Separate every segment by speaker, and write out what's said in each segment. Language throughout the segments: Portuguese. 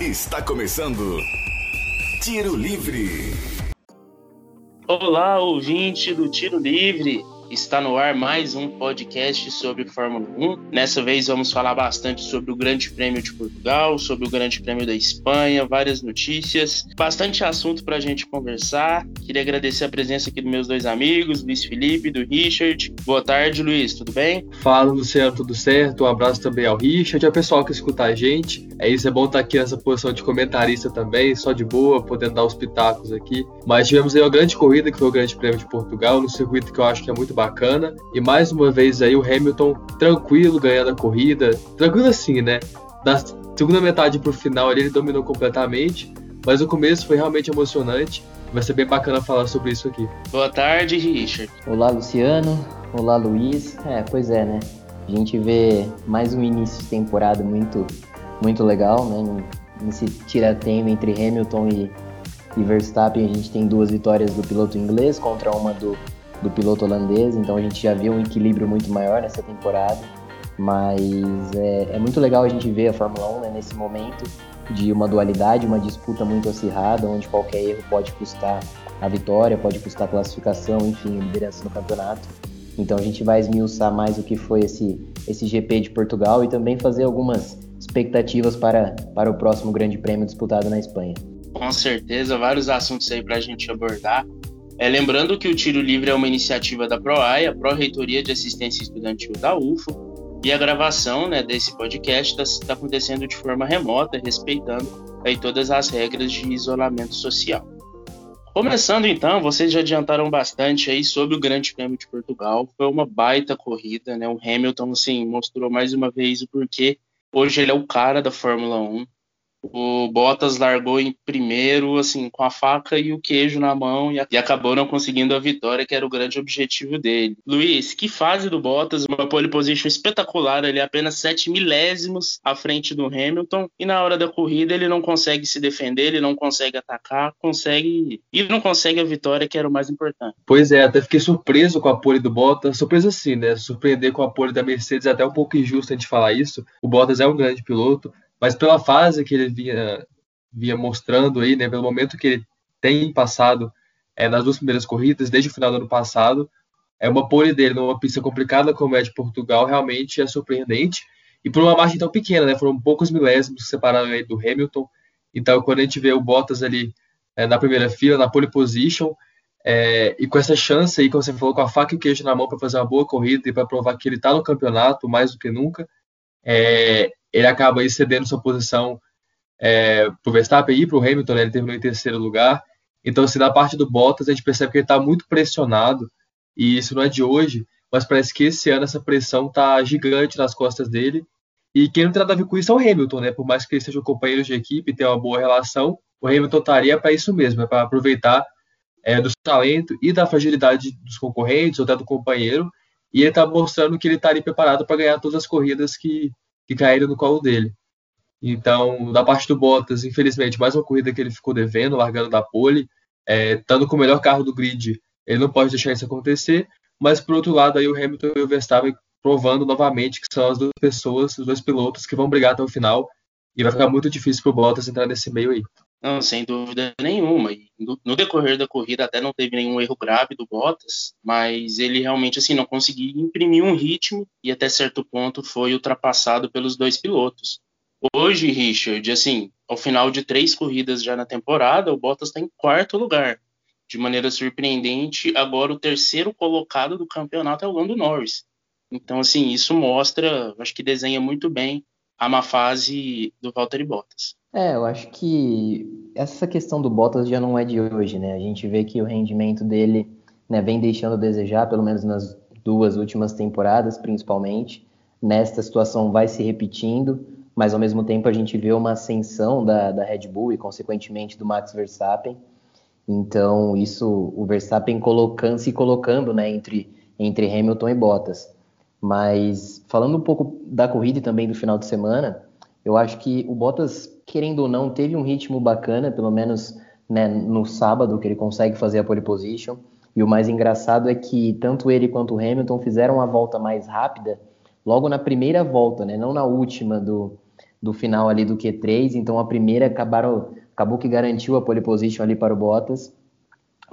Speaker 1: Está começando Tiro Livre.
Speaker 2: Olá, ouvinte do Tiro Livre. Está no ar mais um podcast sobre Fórmula 1. Nessa vez vamos falar bastante sobre o Grande Prêmio de Portugal, sobre o Grande Prêmio da Espanha, várias notícias, bastante assunto para a gente conversar. Queria agradecer a presença aqui dos meus dois amigos, Luiz Felipe e do Richard. Boa tarde, Luiz, tudo bem?
Speaker 3: Fala, Luciano, tudo certo? Um abraço também ao Richard e ao pessoal que escuta a gente. É isso, é bom estar aqui nessa posição de comentarista também, só de boa, podendo dar os pitacos aqui. Mas tivemos aí uma grande corrida, que foi o Grande Prêmio de Portugal, no circuito que eu acho que é muito bacana. E mais uma vez aí o Hamilton tranquilo ganhando a corrida. Tranquilo assim, né? Da segunda metade pro final ali, ele dominou completamente. Mas o começo foi realmente emocionante. Vai ser bem bacana falar sobre isso aqui.
Speaker 2: Boa tarde, Richard.
Speaker 4: Olá, Luciano. Olá, Luiz. É, pois é, né? A gente vê mais um início de temporada muito, muito legal, né? Nesse tiratema entre Hamilton e, e Verstappen, a gente tem duas vitórias do piloto inglês contra uma do, do piloto holandês, então a gente já viu um equilíbrio muito maior nessa temporada. Mas é, é muito legal a gente ver a Fórmula 1 né, nesse momento de uma dualidade, uma disputa muito acirrada, onde qualquer erro pode custar a vitória, pode custar a classificação, enfim, a liderança no campeonato. Então a gente vai esmiuçar mais o que foi esse, esse GP de Portugal e também fazer algumas expectativas para, para o próximo Grande Prêmio disputado na Espanha.
Speaker 2: Com certeza, vários assuntos aí para a gente abordar. É, lembrando que o Tiro Livre é uma iniciativa da PROAI, a Pró-Reitoria de Assistência Estudantil da UFO, e a gravação né, desse podcast está tá acontecendo de forma remota, respeitando aí todas as regras de isolamento social. Começando então, vocês já adiantaram bastante aí sobre o Grande Prêmio de Portugal. Foi uma baita corrida, né? O Hamilton assim mostrou mais uma vez o porquê hoje ele é o cara da Fórmula 1. O Bottas largou em primeiro, assim, com a faca e o queijo na mão e, acabou não conseguindo a vitória, que era o grande objetivo dele. Luiz, que fase do Bottas, uma pole position espetacular, ele é apenas 7 milésimos à frente do Hamilton, e na hora da corrida ele não consegue se defender, ele não consegue atacar, consegue e não consegue a vitória, que era o mais importante.
Speaker 3: Pois é, até fiquei surpreso com a pole do Bottas, surpreso assim, né? Surpreender com a pole da Mercedes é até um pouco injusto a gente falar isso. O Bottas é um grande piloto, mas pela fase que ele vinha, vinha mostrando aí, né, pelo momento que ele tem passado é, nas duas primeiras corridas, desde o final do ano passado, é uma pole dele numa pista complicada como é de Portugal, realmente é surpreendente. E por uma margem tão pequena, né, foram poucos milésimos que separaram ele do Hamilton. Então, quando a gente vê o Bottas ali é, na primeira fila, na pole position, é, e com essa chance aí, como você falou, com a faca e o queijo na mão para fazer uma boa corrida e para provar que ele está no campeonato mais do que nunca, é, ele acaba aí cedendo sua posição é, para o Verstappen e para o Hamilton, né? ele terminou em terceiro lugar. Então, assim, da parte do Bottas, a gente percebe que ele está muito pressionado, e isso não é de hoje, mas parece que esse ano essa pressão está gigante nas costas dele. E quem não tem nada a ver com isso é o Hamilton, né? Por mais que eles sejam companheiros de equipe e tenham uma boa relação, o Hamilton estaria para isso mesmo, é para aproveitar é, do talento e da fragilidade dos concorrentes ou até do companheiro, e ele está mostrando que ele estaria preparado para ganhar todas as corridas que, que caíram no colo dele. Então, da parte do Bottas, infelizmente, mais uma corrida que ele ficou devendo, largando da pole, é, estando com o melhor carro do grid, ele não pode deixar isso acontecer, mas por outro lado, aí o Hamilton e o Verstappen provando novamente que são as duas pessoas, os dois pilotos que vão brigar até o final, e vai ficar muito difícil para o Bottas entrar nesse meio aí.
Speaker 2: Não, sem dúvida nenhuma. No, decorrer da corrida até não teve nenhum erro grave do Bottas, mas ele realmente assim não conseguiu imprimir um ritmo e até certo ponto foi ultrapassado pelos dois pilotos. Hoje, Richard, assim, ao final de três corridas já na temporada, o Bottas está em quarto lugar. De maneira surpreendente, agora o terceiro colocado do campeonato é o Lando Norris. Então, assim, isso mostra, acho que desenha muito bem a má fase do Valtteri Bottas.
Speaker 4: É, eu acho que essa questão do Bottas já não é de hoje, né? A gente vê que o rendimento dele né, vem deixando a desejar, pelo menos nas duas últimas temporadas, principalmente. Nesta situação vai se repetindo, mas ao mesmo tempo a gente vê uma ascensão da, da Red Bull e, consequentemente, do Max Verstappen. Então, isso, o Verstappen colocando, se colocando né, entre, entre Hamilton e Bottas. Mas, falando um pouco da corrida e também do final de semana, eu acho que o Bottas querendo ou não, teve um ritmo bacana, pelo menos né, no sábado, que ele consegue fazer a pole position. E o mais engraçado é que tanto ele quanto o Hamilton fizeram a volta mais rápida logo na primeira volta, né, não na última do, do final ali do Q3, então a primeira acabaram, acabou que garantiu a pole position ali para o Bottas.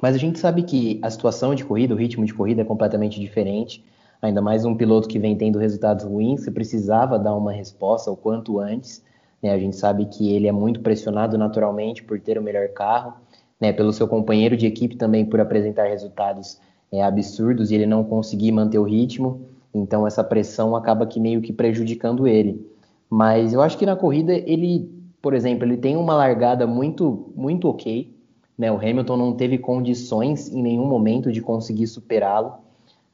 Speaker 4: Mas a gente sabe que a situação de corrida, o ritmo de corrida é completamente diferente. Ainda mais um piloto que vem tendo resultados ruins, você precisava dar uma resposta o quanto antes. Né? A gente sabe que ele é muito pressionado naturalmente por ter o melhor carro, né? pelo seu companheiro de equipe também por apresentar resultados é, absurdos e ele não conseguir manter o ritmo. Então essa pressão acaba que meio que prejudicando ele. Mas eu acho que na corrida ele, por exemplo, ele tem uma largada muito muito ok. Né? O Hamilton não teve condições em nenhum momento de conseguir superá-lo.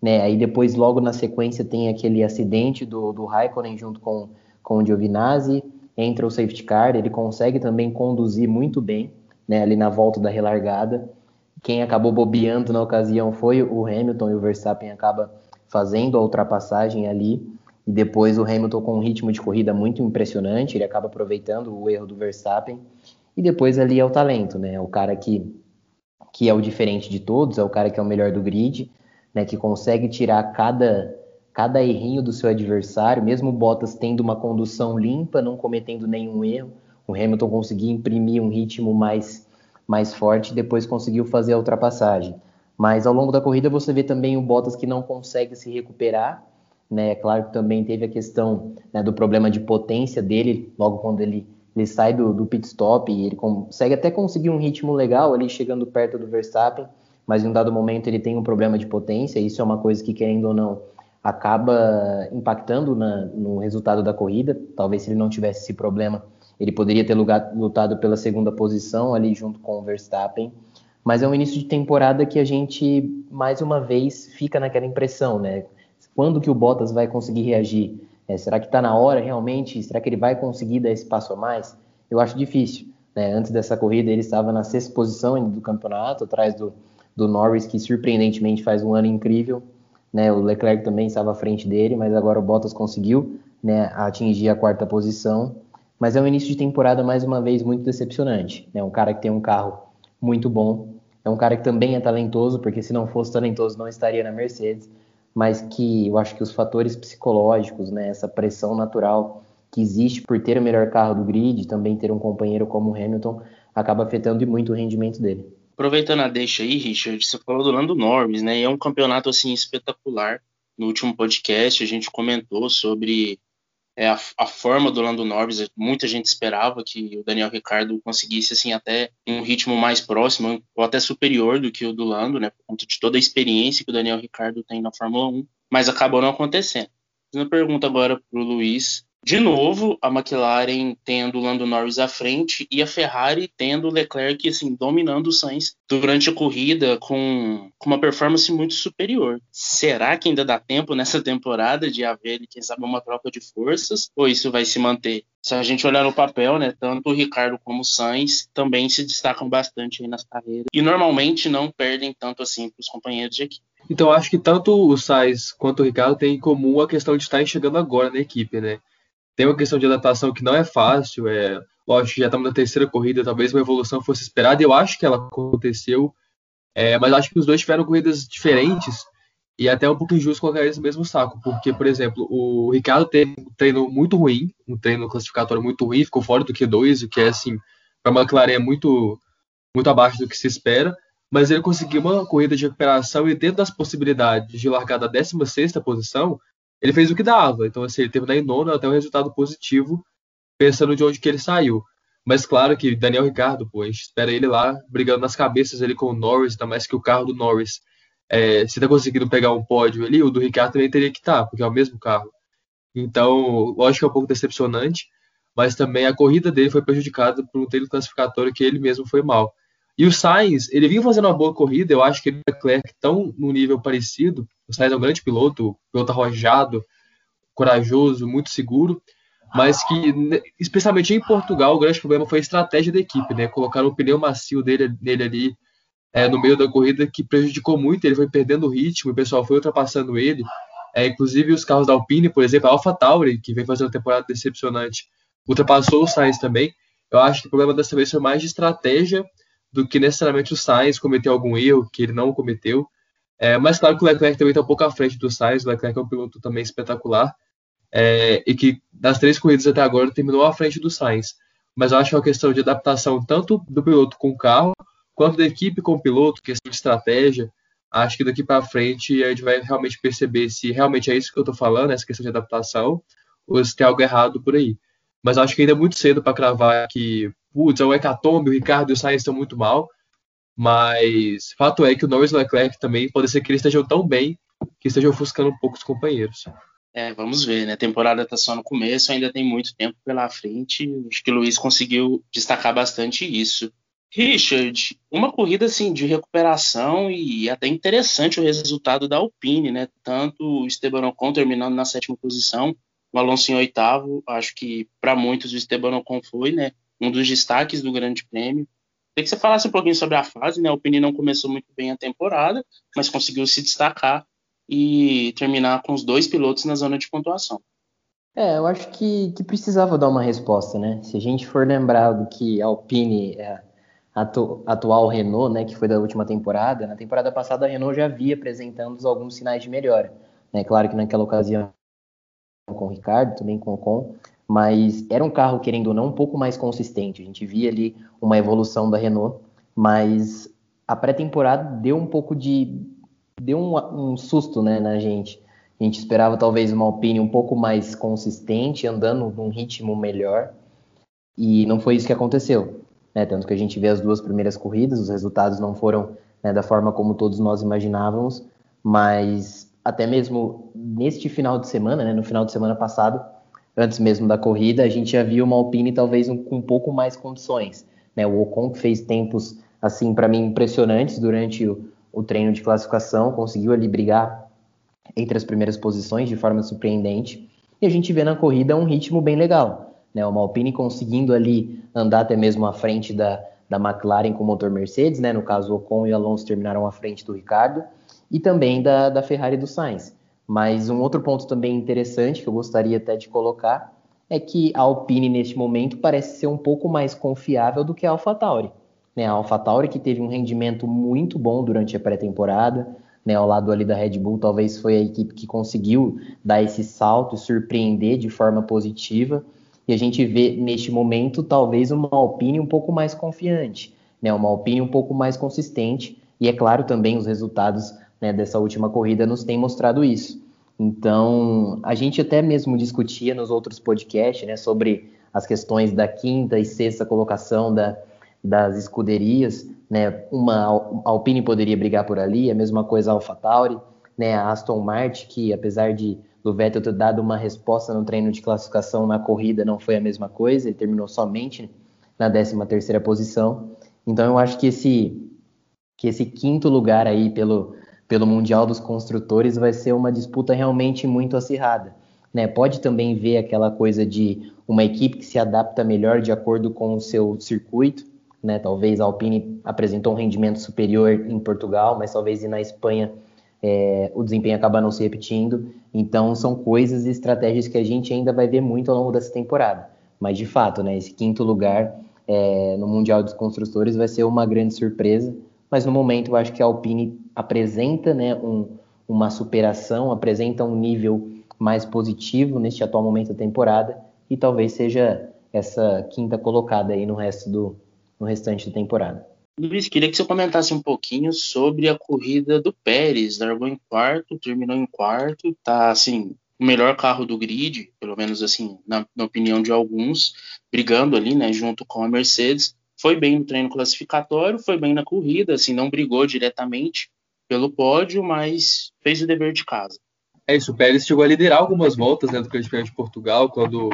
Speaker 4: Né? Aí depois, logo na sequência, tem aquele acidente do, do Raikkonen junto com, com o Giovinazzi, entra o safety car, ele consegue também conduzir muito bem né? ali na volta da relargada. Quem acabou bobeando na ocasião foi o Hamilton e o Verstappen acaba fazendo a ultrapassagem ali. E depois o Hamilton com um ritmo de corrida muito impressionante, ele acaba aproveitando o erro do Verstappen. E depois ali é o talento, né? O cara que, que é o diferente de todos, é o cara que é o melhor do grid, né? Que consegue tirar cada, cada errinho do seu adversário, mesmo o Bottas tendo uma condução limpa, não cometendo nenhum erro. O Hamilton conseguia imprimir um ritmo mais, mais forte e depois conseguiu fazer a ultrapassagem. Mas ao longo da corrida você vê também o Bottas que não consegue se recuperar. Né? É claro que também teve a questão né, do problema de potência dele, logo quando ele ele sai do, do pit stop e ele consegue até conseguir um ritmo legal ali chegando perto do Verstappen, mas em um dado momento ele tem um problema de potência, isso é uma coisa que, querendo ou não, acaba impactando na, no resultado da corrida. Talvez se ele não tivesse esse problema, ele poderia ter lugar, lutado pela segunda posição ali junto com o Verstappen. Mas é um início de temporada que a gente, mais uma vez, fica naquela impressão, né? Quando que o Bottas vai conseguir reagir? É, será que está na hora realmente? Será que ele vai conseguir dar esse passo a mais? Eu acho difícil. Né? Antes dessa corrida, ele estava na sexta posição do campeonato, atrás do, do Norris, que surpreendentemente faz um ano incrível. Né? O Leclerc também estava à frente dele, mas agora o Bottas conseguiu né, atingir a quarta posição. Mas é um início de temporada, mais uma vez, muito decepcionante. Né? Um cara que tem um carro muito bom, é um cara que também é talentoso, porque se não fosse talentoso não estaria na Mercedes mas que eu acho que os fatores psicológicos, né, essa pressão natural que existe por ter o melhor carro do grid, também ter um companheiro como o Hamilton, acaba afetando muito o rendimento dele.
Speaker 2: Aproveitando a deixa aí, Richard, você falou do Lando Norris, né? E é um campeonato assim espetacular. No último podcast a gente comentou sobre é, a, a, forma do Lando Norris, muita gente esperava que o Daniel Ricardo conseguisse assim até um ritmo mais próximo ou até superior do que o do Lando, né, por conta de toda a experiência que o Daniel Ricardo tem na Fórmula 1, mas acabou não acontecendo. Uma pergunta agora para o Luiz, de novo, a McLaren tendo o Lando Norris à frente e a Ferrari tendo o Leclerc assim, dominando o Sainz durante a corrida com, com uma performance muito superior. Será que ainda dá tempo nessa temporada de haver, quem sabe, uma troca de forças? Ou isso vai se manter? Se a gente olhar no papel, né, tanto o Ricardo como o Sainz também se destacam bastante nas carreiras e normalmente não perdem tanto assim para os companheiros de equipe.
Speaker 3: Então acho que tanto o Sainz quanto o Ricardo têm em comum a questão de estar chegando agora na equipe, né? Tem uma questão de adaptação que não é fácil, é lógico já estamos na terceira corrida, talvez uma evolução fosse esperada, e eu acho que ela aconteceu, é, mas acho que os dois tiveram corridas diferentes, e até um pouco injusto colocar eles no mesmo saco, porque, por exemplo, o Ricardo teve um treino muito ruim, um treino classificatório muito ruim, ficou fora do Q2, o que é, assim, para uma McLaren é muito, muito abaixo do que se espera, mas ele conseguiu uma corrida de recuperação e dentro das possibilidades de largar da 16 posição, ele fez o que dava. Então, assim, ele teve na nona até um resultado positivo, pensando de onde que ele saiu. Mas claro que Daniel Ricardo, pô, a gente espera ele lá brigando nas cabeças ele com o Norris, ainda mais que o carro do Norris, é, se tá conseguindo pegar um pódio ali, o do Ricardo também teria que estar, tá, porque é o mesmo carro. Então, lógico que é um pouco decepcionante, mas também a corrida dele foi prejudicada por um treino classificatório que ele mesmo foi mal. E o Sainz, ele vinha fazendo uma boa corrida, eu acho que ele e o Leclerc estão num nível parecido. O Sainz é um grande piloto, piloto arrojado, corajoso, muito seguro, mas que, especialmente em Portugal, o grande problema foi a estratégia da equipe, né? Colocaram o pneu macio dele, ali é, no meio da corrida, que prejudicou muito, ele foi perdendo o ritmo, o pessoal foi ultrapassando ele. É, inclusive os carros da Alpine, por exemplo, a AlphaTauri, que vem fazendo uma temporada decepcionante, ultrapassou o Sainz também. Eu acho que o problema dessa vez foi mais de estratégia do que necessariamente o Sainz cometeu algum erro que ele não cometeu. É, mas claro que o Leclerc também está um pouco à frente do Sainz, o Leclerc é um piloto também espetacular. é, e que das três corridas até agora terminou à frente do Sainz. Mas eu acho que é uma questão de adaptação tanto do piloto com o carro, quanto da equipe com o piloto, questão de estratégia. Acho que daqui para frente a gente vai realmente perceber se realmente é isso que eu estou falando, essa questão de adaptação, ou se tem algo errado por aí. Mas acho que ainda é muito cedo para cravar que, putz, é o Hecatombe, o Ricardo e o Sainz estão muito mal. Mas fato é que o Norris e o Leclerc também pode ser que eles estejam tão bem que estejam ofuscando um pouco os companheiros.
Speaker 2: É, vamos ver, né? A temporada está só no começo, ainda tem muito tempo pela frente. Acho que o Luiz conseguiu destacar bastante isso. Richard, uma corrida assim de recuperação e até interessante o resultado da Alpine, né? Tanto o Esteban Ocon terminando na sétima posição, o Alonso em oitavo. Acho que para muitos o Esteban Ocon foi, né? Um dos destaques do Grande Prêmio. Queria que você falasse um pouquinho sobre a fase, né? A Alpine não começou muito bem a temporada, mas conseguiu se destacar e terminar com os dois pilotos na zona de pontuação.
Speaker 4: É, eu acho que, que precisava dar uma resposta, né? Se a gente for lembrar do que a Alpine é a atu, atual Renault, né, que foi da última temporada, na temporada passada a Renault já havia apresentando alguns sinais de melhora. Né? Claro que naquela ocasião com o Ricardo, também com o Ocon, mas era um carro, querendo ou não, um pouco mais consistente. A gente via ali uma evolução da Renault, mas a pré-temporada deu um pouco de deu um, um susto né, na gente. A gente esperava talvez uma Alpine um pouco mais consistente, andando num ritmo melhor, e não foi isso que aconteceu. Né? Tanto que a gente vê as duas primeiras corridas, os resultados não foram né, da forma como todos nós imaginávamos, mas até mesmo neste final de semana, né, no final de semana passado, antes mesmo da corrida, a gente já viu uma Alpine talvez um, com um pouco mais condições. Né? O Ocon fez tempos, assim, para mim, impressionantes durante o, o treino de classificação, conseguiu ali brigar entre as primeiras posições de forma surpreendente. E a gente vê na corrida um ritmo bem legal. Né? Uma Alpine conseguindo ali andar até mesmo à frente da, da McLaren com o motor Mercedes, né? no caso Ocon e Alonso terminaram à frente do Ricardo, e também da, da Ferrari do Sainz. Mas um outro ponto também interessante que eu gostaria até de colocar é que a Alpine neste momento parece ser um pouco mais confiável do que a AlphaTauri. Né, a AlphaTauri que teve um rendimento muito bom durante a pré-temporada, né, ao lado ali da Red Bull, talvez foi a equipe que conseguiu dar esse salto e surpreender de forma positiva. E a gente vê neste momento talvez uma Alpine um pouco mais confiante, né, uma Alpine um pouco mais consistente. E é claro também os resultados né, dessa última corrida nos têm mostrado isso. Então a gente até mesmo discutia nos outros podcasts né, sobre as questões da quinta e sexta colocação da, das escuderias, né? Uma Alpine poderia brigar por ali, a mesma coisa a AlphaTauri, né? A Aston Martin, que apesar de do Vettel ter dado uma resposta no treino de classificação na corrida, não foi a mesma coisa, ele terminou somente na 13 terceira posição. Então eu acho que esse que esse quinto lugar aí pelo pelo Mundial dos Construtores vai ser uma disputa realmente muito acirrada. Né? Pode também ver aquela coisa de uma equipe que se adapta melhor de acordo com o seu circuito, né? Talvez a Alpine apresentou um rendimento superior em Portugal, mas talvez na Espanha é, o desempenho acaba não se repetindo. Então são coisas e estratégias que a gente ainda vai ver muito ao longo dessa temporada. Mas de fato, né, esse quinto lugar é, no Mundial dos Construtores vai ser uma grande surpresa. Mas no momento eu acho que a Alpine apresenta né, um, uma superação, apresenta um nível mais positivo neste atual momento da temporada e talvez seja essa quinta colocada aí no resto do, no restante da temporada.
Speaker 2: Luiz, queria que você comentasse um pouquinho sobre a corrida do Pérez. Largou em quarto, terminou em quarto, tá assim, o melhor carro do grid, pelo menos assim, na, na opinião de alguns, brigando ali, né, junto com a Mercedes. Foi bem no treino classificatório, foi bem na corrida, assim, não brigou diretamente pelo pódio, mas fez o dever de casa.
Speaker 3: É isso, o Pérez chegou a liderar algumas voltas né, do Grande Prêmio de Portugal, quando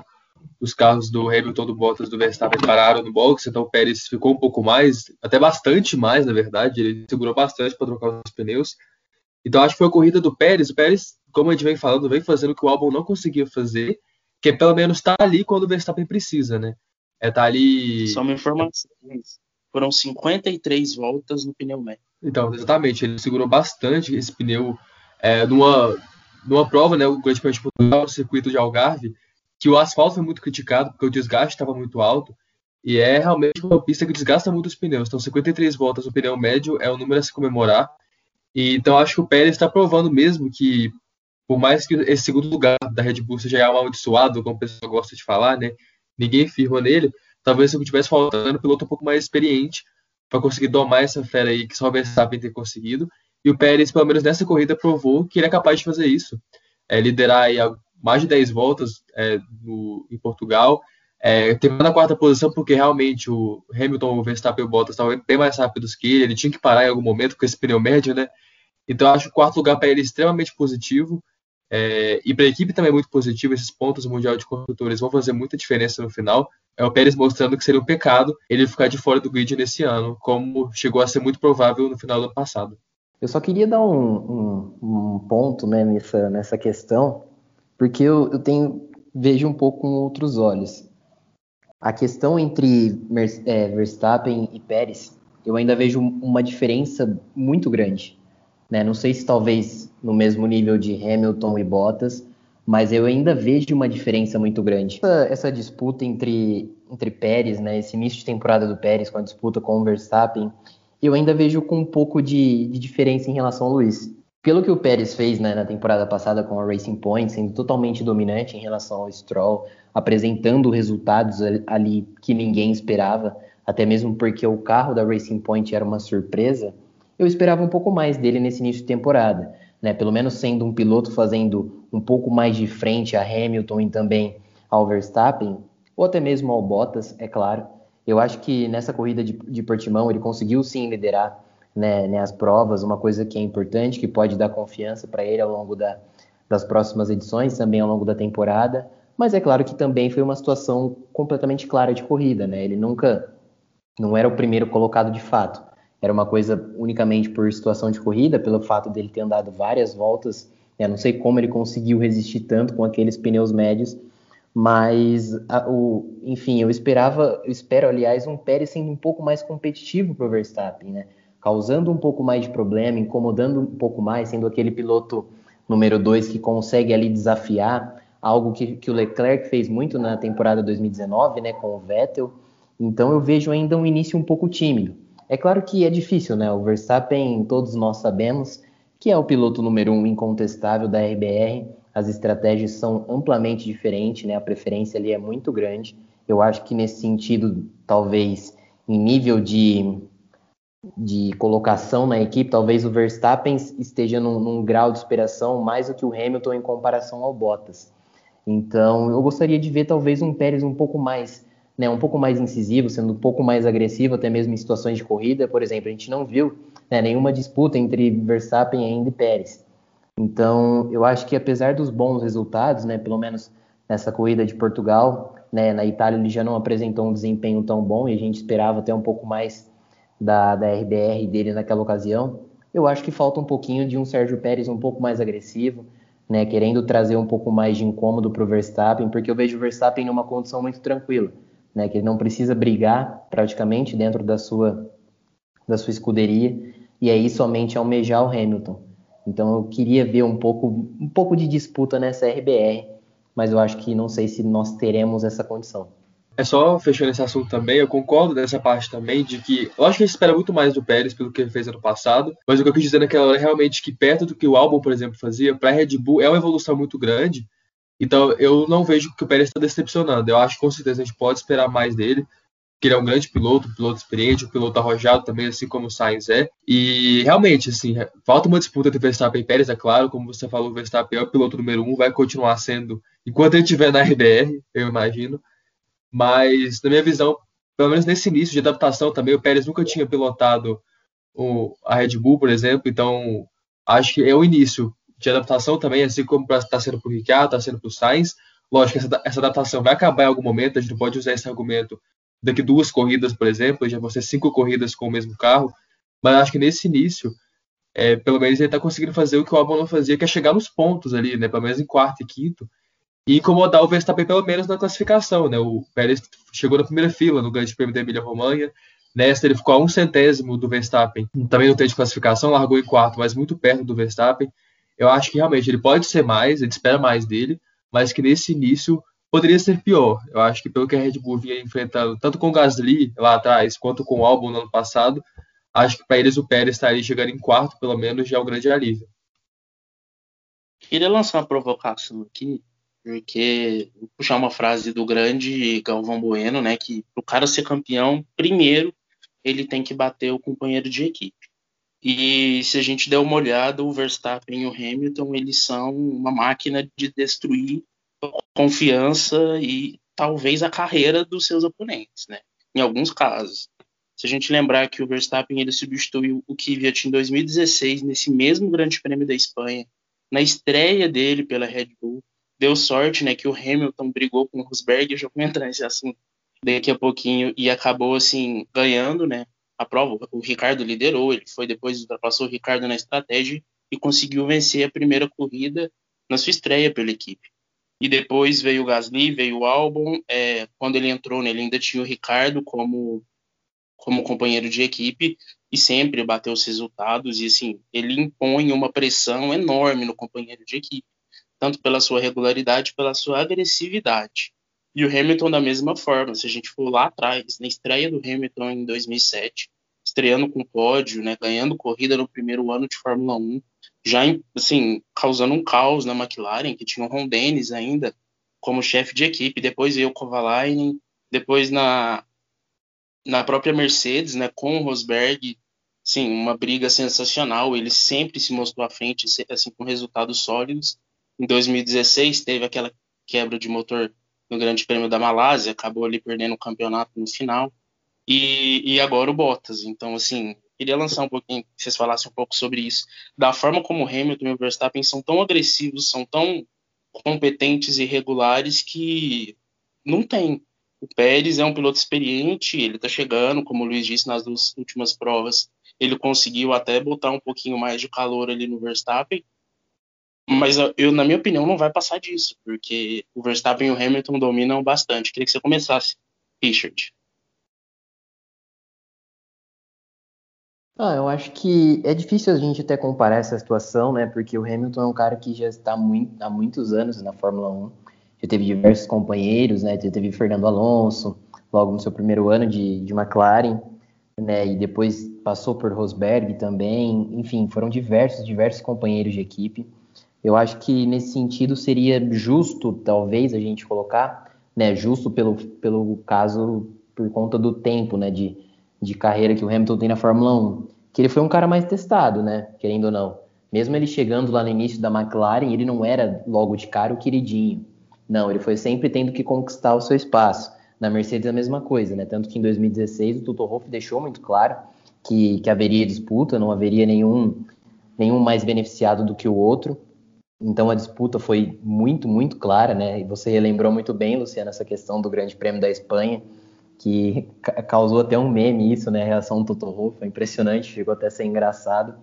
Speaker 3: os carros do Hamilton, do Bottas, do Verstappen pararam no box, então o Pérez ficou um pouco mais, até bastante mais, na verdade, ele segurou bastante para trocar os pneus. Então acho que foi a corrida do Pérez. O Pérez, como a gente vem falando, vem fazendo o que o Albon não conseguia fazer, que é pelo menos estar tá ali quando o Verstappen precisa, né? É estar tá ali.
Speaker 2: Só uma informação. Foram 53 voltas no pneu médio.
Speaker 3: Então, exatamente, ele segurou bastante esse pneu é, numa, numa prova, né? O Grande Prêmio de Portugal, o circuito de Algarve, que o asfalto foi muito criticado porque o desgaste estava muito alto. E é realmente uma pista que desgasta muito os pneus. Então, 53 voltas no pneu médio é um número a se comemorar. E, então, acho que o Pérez está provando mesmo que por mais que esse segundo lugar da Red Bull seja amaldiçoado, como o pessoal gosta de falar, né? Ninguém firma nele. Talvez se tivesse faltando um piloto um pouco mais experiente para conseguir domar essa fera aí que só o Verstappen ter conseguido. E o Pérez, pelo menos nessa corrida, provou que ele é capaz de fazer isso. É, liderar aí mais de 10 voltas é, no, em Portugal. É, terminou na quarta posição porque realmente o Hamilton, o Verstappen e o Bottas estavam bem mais rápidos que ele. Ele tinha que parar em algum momento com esse pneu médio, né? Então acho o quarto lugar para ele extremamente positivo. É, e para a equipe também é muito positivo, esses pontos do Mundial de Construtores vão fazer muita diferença no final. É o Pérez mostrando que seria um pecado ele ficar de fora do grid nesse ano, como chegou a ser muito provável no final do ano passado.
Speaker 4: Eu só queria dar um, um, um ponto né, nessa, nessa questão, porque eu, eu tenho, vejo um pouco com outros olhos. A questão entre é, Verstappen e Pérez, eu ainda vejo uma diferença muito grande. Né? Não sei se talvez no mesmo nível de Hamilton e Bottas, mas eu ainda vejo uma diferença muito grande. Essa, essa, disputa entre, entre Pérez, né, esse início de temporada do Pérez com a disputa com o Verstappen, eu ainda vejo com um pouco de, de diferença em relação ao Luiz. Pelo que o Pérez fez né, na temporada passada com a Racing Point, sendo totalmente dominante em relação ao Stroll, apresentando resultados ali que ninguém esperava, até mesmo porque o carro da Racing Point era uma surpresa, eu esperava um pouco mais dele nesse início de temporada, né? Pelo menos sendo um piloto fazendo um pouco mais de frente a Hamilton e também ao Verstappen, ou até mesmo ao Bottas, é claro. Eu acho que nessa corrida de, de Portimão ele conseguiu sim liderar né, né, as provas, uma coisa que é importante, que pode dar confiança para ele ao longo da, das próximas edições, também ao longo da temporada. Mas é claro que também foi uma situação completamente clara de corrida, né? Ele nunca não era o primeiro colocado de fato era uma coisa unicamente por situação de corrida, pelo fato dele ter andado várias voltas. Né? Não sei como ele conseguiu resistir tanto com aqueles pneus médios, mas a, o, enfim, eu esperava, eu espero, aliás, um Pérez sendo um pouco mais competitivo para o Verstappen, né? causando um pouco mais de problema, incomodando um pouco mais, sendo aquele piloto número dois que consegue ali desafiar algo que, que o Leclerc fez muito na temporada 2019, né, com o Vettel. Então eu vejo ainda um início um pouco tímido. É claro que é difícil, né? O Verstappen, todos nós sabemos que é o piloto número um incontestável da RBR. As estratégias são amplamente diferentes, né? A preferência ali é muito grande. Eu acho que nesse sentido, talvez em nível de, de colocação na equipe, talvez o Verstappen esteja num, num grau de superação mais do que o Hamilton em comparação ao Bottas. Então, eu gostaria de ver talvez um Pérez um pouco mais né, um pouco mais incisivo, sendo um pouco mais agressivo, até mesmo em situações de corrida. Por exemplo, a gente não viu né, nenhuma disputa entre Verstappen ainda e Pérez. Então, eu acho que apesar dos bons resultados, né, pelo menos nessa corrida de Portugal, né, na Itália ele já não apresentou um desempenho tão bom e a gente esperava até um pouco mais da, da RBR dele naquela ocasião. Eu acho que falta um pouquinho de um Sérgio Pérez um pouco mais agressivo, né, querendo trazer um pouco mais de incômodo para o Verstappen, porque eu vejo o Verstappen numa condição muito tranquila né, que ele não precisa brigar praticamente dentro da sua, da sua escuderia, e aí somente almejar o Hamilton. Então eu queria ver um pouco, um pouco de disputa nessa RBR, mas eu acho que não sei se nós teremos essa condição.
Speaker 3: É só fechando esse assunto também, eu concordo nessa parte também de que eu acho que a gente espera muito mais do Pérez pelo que ele fez ano passado, mas o que eu quis dizer naquela hora é realmente que perto do que o álbum, por exemplo, fazia, para a Red Bull é uma evolução muito grande, então eu não vejo que o Pérez está decepcionando. Eu acho que com certeza a gente pode esperar mais dele, que ele é um grande piloto, um piloto experiente, um piloto arrojado também, assim como o Sainz é. E realmente, assim, falta uma disputa entre Verstappen e Pérez, é claro, como você falou, o Verstappen é o piloto número um, vai continuar sendo enquanto ele estiver na RBR, eu imagino. Mas, na minha visão, pelo menos nesse início de adaptação também, o Pérez nunca tinha pilotado o, a Red Bull, por exemplo, então acho que é o início de adaptação também, assim como está sendo para o Ricciardo, está sendo para o Sainz. Lógico que essa, essa, adaptação vai acabar em algum momento, a gente não pode usar esse argumento daqui duas corridas, por exemplo, já vão ser cinco corridas com o mesmo carro, mas acho que nesse início, é, pelo menos ele está conseguindo fazer o que o Albon não fazia, que é chegar nos pontos ali, né, pelo menos em quarto e quinto, e incomodar o Verstappen pelo menos na classificação, né, o Pérez chegou na primeira fila no Grande Prêmio da Emília-Romanha, Nesta ele ficou a um centésimo do Verstappen, também não tem de classificação, largou em quarto, mas muito perto do Verstappen, eu acho que realmente ele pode ser mais, gente espera mais dele, mas que nesse início poderia ser pior. Eu acho que pelo que a Red Bull vinha enfrentando, tanto com o Gasly lá atrás, quanto com o Albon no ano passado, acho que para eles o Pérez estaria chegando em quarto, pelo menos, já é um grande alívio.
Speaker 2: Queria lançar uma provocação aqui, porque vou puxar uma frase do grande Galvão Bueno, né, que o cara ser campeão, primeiro ele tem que bater o companheiro de equipe. E se a gente der uma olhada, o Verstappen e o Hamilton, eles são uma máquina de destruir confiança e talvez a carreira dos seus oponentes, né? Em alguns casos. Se a gente lembrar que o Verstappen ele substituiu o Kvyat em 2016 nesse mesmo Grande Prêmio da Espanha, na estreia dele pela Red Bull, deu sorte, né, que o Hamilton brigou com o Rosberg, eu já vou entrar nesse assunto daqui a pouquinho e acabou assim ganhando, né, a prova. O Ricardo liderou, ele foi depois ultrapassou o Ricardo na estratégia e conseguiu vencer a primeira corrida na sua estreia pela equipe. E depois veio o Gasly, veio o Albon. É, quando ele entrou, ele ainda tinha o Ricardo como como companheiro de equipe e sempre bateu os resultados e assim ele impõe uma pressão enorme no companheiro de equipe tanto pela sua regularidade pela sua agressividade e o Hamilton da mesma forma se a gente for lá atrás na estreia do Hamilton em 2007 estreando com pódio né ganhando corrida no primeiro ano de Fórmula 1 já assim causando um caos na McLaren que tinha o Ron Dennis ainda como chefe de equipe depois veio o Kovalainen depois na na própria Mercedes, né, com o Rosberg, sim, uma briga sensacional. Ele sempre se mostrou à frente, assim, com resultados sólidos. Em 2016 teve aquela quebra de motor no Grande Prêmio da Malásia, acabou ali perdendo o campeonato no final. E, e agora o Bottas. Então, assim, queria lançar um pouquinho, que vocês falassem um pouco sobre isso, da forma como o Hamilton e o Verstappen são tão agressivos, são tão competentes e regulares que não tem o Pérez é um piloto experiente, ele está chegando, como o Luiz disse nas duas últimas provas, ele conseguiu até botar um pouquinho mais de calor ali no Verstappen, mas eu, na minha opinião, não vai passar disso, porque o Verstappen e o Hamilton dominam bastante. Queria que você começasse, Richard.
Speaker 4: Ah, eu acho que é difícil a gente até comparar essa situação, né? Porque o Hamilton é um cara que já está muito, há muitos anos na Fórmula 1 já teve diversos companheiros, né? Já teve Fernando Alonso, logo no seu primeiro ano de, de McLaren, né? E depois passou por Rosberg também. Enfim, foram diversos, diversos companheiros de equipe. Eu acho que nesse sentido seria justo, talvez, a gente colocar, né? Justo pelo, pelo caso, por conta do tempo, né? De, de carreira que o Hamilton tem na Fórmula 1. Que ele foi um cara mais testado, né? Querendo ou não. Mesmo ele chegando lá no início da McLaren, ele não era logo de cara o queridinho. Não, ele foi sempre tendo que conquistar o seu espaço. Na Mercedes a mesma coisa, né? Tanto que em 2016 o Toto Wolff deixou muito claro que, que haveria disputa, não haveria nenhum, nenhum mais beneficiado do que o outro. Então a disputa foi muito, muito clara, né? E você relembrou muito bem, Luciano, essa questão do Grande Prêmio da Espanha, que causou até um meme isso, né? A reação do Toto foi impressionante, chegou até a ser engraçado.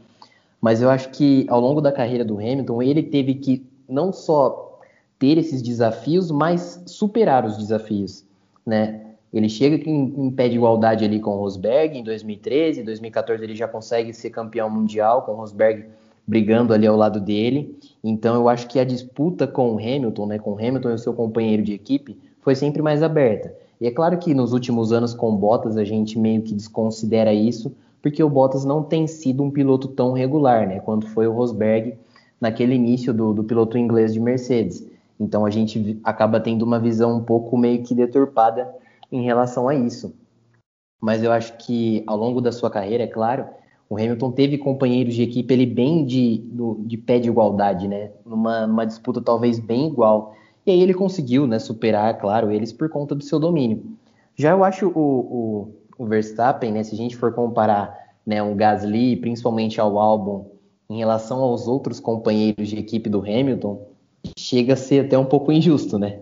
Speaker 4: Mas eu acho que ao longo da carreira do Hamilton, ele teve que não só ter esses desafios, mas superar os desafios, né? Ele chega em, em pé de igualdade ali com o Rosberg em 2013, em 2014 ele já consegue ser campeão mundial com o Rosberg brigando ali ao lado dele. Então eu acho que a disputa com o Hamilton, né, com o Hamilton e o seu companheiro de equipe, foi sempre mais aberta. E é claro que nos últimos anos com o Bottas a gente meio que desconsidera isso, porque o Bottas não tem sido um piloto tão regular, né, quanto foi o Rosberg naquele início do, do piloto inglês de Mercedes. Então a gente acaba tendo uma visão um pouco meio que deturpada em relação a isso. Mas eu acho que ao longo da sua carreira, é claro, o Hamilton teve companheiros de equipe ele bem de, de pé de igualdade, né? Numa, numa disputa talvez bem igual. E aí ele conseguiu né, superar, claro, eles por conta do seu domínio. Já eu acho o, o, o Verstappen, né, se a gente for comparar né, um Gasly, principalmente ao Albon, em relação aos outros companheiros de equipe do Hamilton, chega a ser até um pouco injusto, né?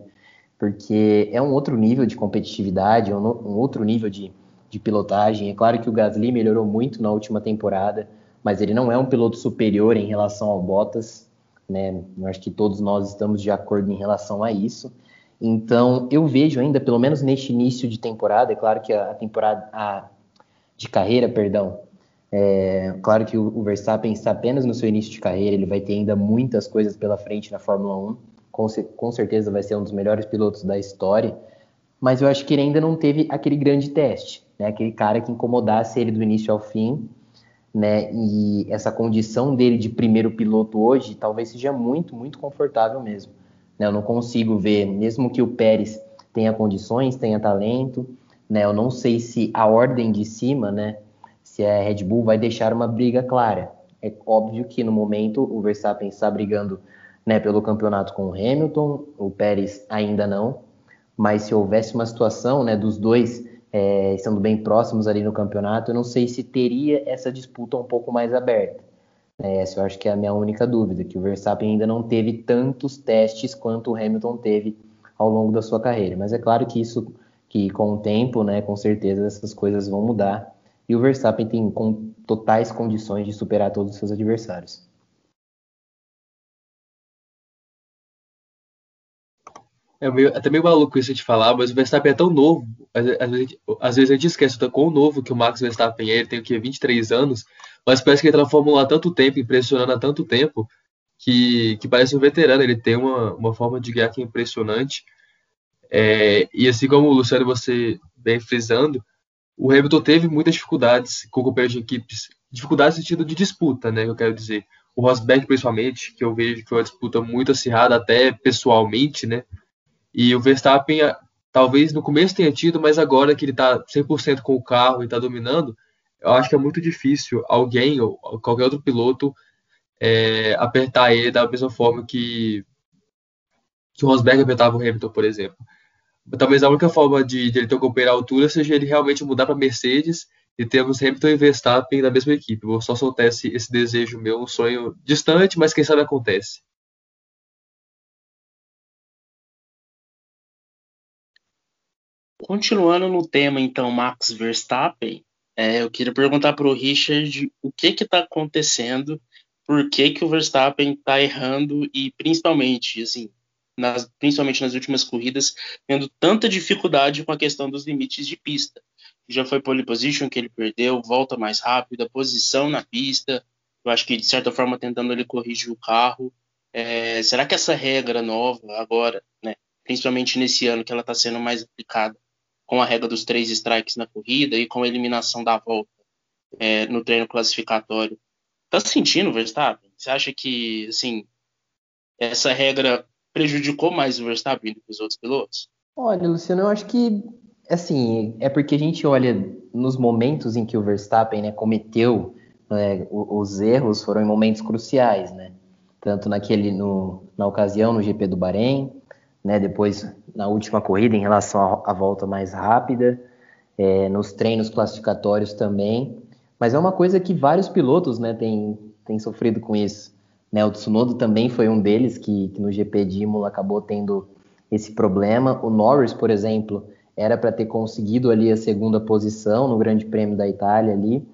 Speaker 4: Porque é um outro nível de competitividade, é um, um outro nível de, de pilotagem. É claro que o Gasly melhorou muito na última temporada, mas ele não é um piloto superior em relação ao Bottas, né? Eu acho que todos nós estamos de acordo em relação a isso. Então, eu vejo ainda, pelo menos neste início de temporada, é claro que a temporada a, de carreira, perdão, é, claro que o, Verstappen está apenas no seu início de carreira, ele vai ter ainda muitas coisas pela frente na Fórmula 1, com, com certeza vai ser um dos melhores pilotos da história, mas eu acho que ele ainda não teve aquele grande teste, né? aquele cara que incomodasse ele do início ao fim. né? E essa condição dele de primeiro piloto hoje talvez seja muito, muito confortável mesmo. Né? Eu não consigo ver, mesmo que o Pérez tenha condições, tenha talento, né? Eu não sei se a ordem de cima, né? Se a Red Bull vai deixar uma briga clara. É óbvio que no momento o Verstappen está brigando né, pelo campeonato com o Hamilton, o Pérez ainda não, mas se houvesse uma situação né, dos dois é, estando bem próximos ali no campeonato, eu não sei se teria essa disputa um pouco mais aberta. É, essa eu acho que é a minha única dúvida, que o Verstappen ainda não teve tantos testes quanto o Hamilton teve ao longo da sua carreira. Mas é claro que isso, que com o tempo, né, com certeza essas coisas vão mudar. E o Verstappen tem com totais condições de superar todos os seus adversários.
Speaker 3: É, meio, é até meio maluco isso de falar, mas o Verstappen é tão novo. Às, às, vezes, às vezes a gente esquece o quão novo que o Max Verstappen é. Ele tem o que? 23 anos. Mas parece que ele tá na Fórmula há tanto tempo, impressionando há tanto tempo, que, que parece um veterano. Ele tem uma, uma forma de guiar que é impressionante. É, e assim como o Luciano, você vem frisando, o Hamilton teve muitas dificuldades com companheiros de equipes. Dificuldades no sentido de disputa, né? Que eu quero dizer. O Rosberg, principalmente, que eu vejo que foi uma disputa muito acirrada, até pessoalmente, né? E o Verstappen, talvez no começo tenha tido, mas agora que ele está 100% com o carro e está dominando, eu acho que é muito difícil alguém ou qualquer outro piloto é, apertar ele da mesma forma que, que o Rosberg apertava o Hamilton, por exemplo. Talvez a única forma de, de ele ter um companheiro à altura seja ele realmente mudar para Mercedes e termos Hamilton e Verstappen da mesma equipe. Vou só soltar esse, esse desejo meu, um sonho distante, mas quem sabe acontece.
Speaker 2: Continuando no tema, então, Max Verstappen, é, eu queria perguntar para o Richard o que está acontecendo, por que, que o Verstappen está errando e principalmente, assim, nas, principalmente nas últimas corridas, tendo tanta dificuldade com a questão dos limites de pista. Já foi pole position que ele perdeu, volta mais rápida, posição na pista. Eu acho que de certa forma tentando ele corrigir o carro. É, será que essa regra nova agora, né, principalmente nesse ano que ela está sendo mais aplicada, com a regra dos três strikes na corrida e com a eliminação da volta é, no treino classificatório. Tá sentindo, Verstappen? Você acha que, assim, essa regra prejudicou mais o Verstappen do que os outros pilotos?
Speaker 4: Olha, Luciano, eu acho que, assim, é porque a gente olha nos momentos em que o Verstappen né, cometeu né, os erros, foram em momentos cruciais, né? Tanto naquele, no, na ocasião, no GP do Bahrein, né, depois na última corrida em relação à volta mais rápida, é, nos treinos classificatórios também. Mas é uma coisa que vários pilotos né, têm, têm sofrido com isso. Né, o Tsunoda também foi um deles que, que no GP de Imola acabou tendo esse problema. O Norris, por exemplo, era para ter conseguido ali a segunda posição no Grande Prêmio da Itália ali,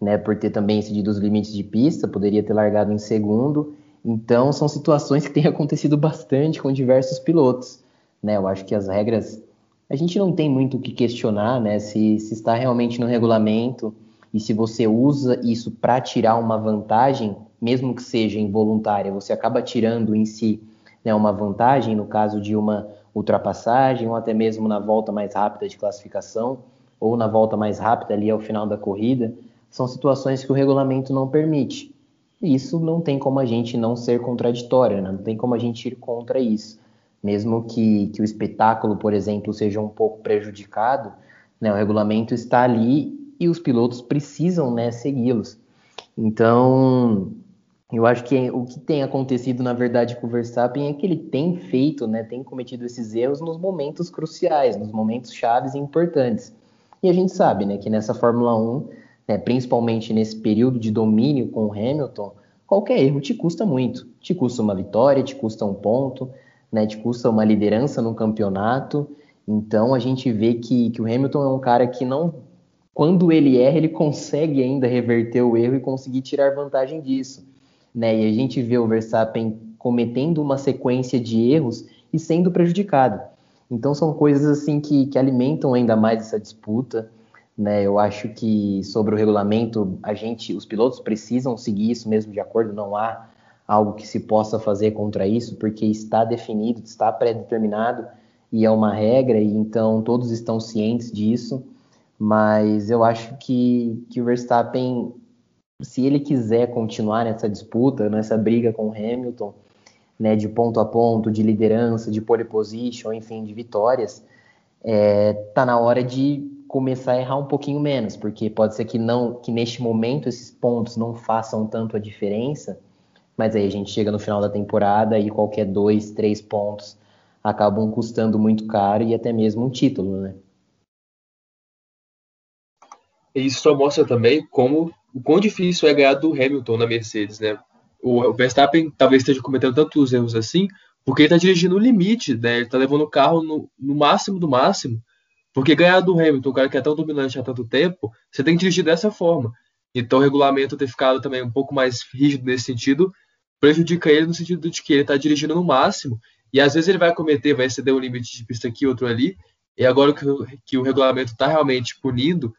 Speaker 4: né, por ter também excedido os limites de pista, poderia ter largado em segundo. Então, são situações que têm acontecido bastante com diversos pilotos. Né? Eu acho que as regras, a gente não tem muito o que questionar, né? Se, se está realmente no regulamento e se você usa isso para tirar uma vantagem, mesmo que seja involuntária, você acaba tirando em si né, uma vantagem, no caso de uma ultrapassagem, ou até mesmo na volta mais rápida de classificação, ou na volta mais rápida ali ao final da corrida, são situações que o regulamento não permite isso não tem como a gente não ser contraditório, né? não tem como a gente ir contra isso. Mesmo que, que o espetáculo, por exemplo, seja um pouco prejudicado, né? o regulamento está ali e os pilotos precisam né, segui-los. Então, eu acho que o que tem acontecido, na verdade, com o Verstappen é que ele tem feito, né, tem cometido esses erros nos momentos cruciais, nos momentos chaves e importantes. E a gente sabe né, que nessa Fórmula 1 né, principalmente nesse período de domínio com o Hamilton, qualquer erro te custa muito. Te custa uma vitória, te custa um ponto, né, te custa uma liderança no campeonato. Então a gente vê que, que o Hamilton é um cara que não. Quando ele erra, ele consegue ainda reverter o erro e conseguir tirar vantagem disso. Né? E a gente vê o Verstappen cometendo uma sequência de erros e sendo prejudicado. Então são coisas assim que, que alimentam ainda mais essa disputa. Né, eu acho que sobre o regulamento, a gente, os pilotos precisam seguir isso mesmo de acordo, não há algo que se possa fazer contra isso, porque está definido, está pré-determinado e é uma regra, e então todos estão cientes disso. Mas eu acho que, que o Verstappen se ele quiser continuar nessa disputa, nessa briga com o Hamilton, né, de ponto a ponto, de liderança, de pole position, enfim, de vitórias, é, tá na hora de começar a errar um pouquinho menos, porque pode ser que não, que neste momento esses pontos não façam tanto a diferença, mas aí a gente chega no final da temporada e qualquer dois, três pontos acabam custando muito caro e até mesmo um título, né?
Speaker 3: Isso só mostra também como o quão difícil é ganhar do Hamilton na Mercedes, né? O Verstappen talvez esteja cometendo tantos erros assim, porque ele está dirigindo no limite, né? Ele está levando o carro no, no, máximo do máximo. Porque ganhar do Hamilton, o cara que é tão dominante há tanto tempo, você tem que dirigir dessa forma. Então o regulamento ter ficado também um pouco mais rígido nesse sentido prejudica ele no sentido de que ele está dirigindo no máximo e às vezes ele vai cometer, vai exceder um limite de pista aqui, outro ali. E agora que, que o regulamento está realmente punindo,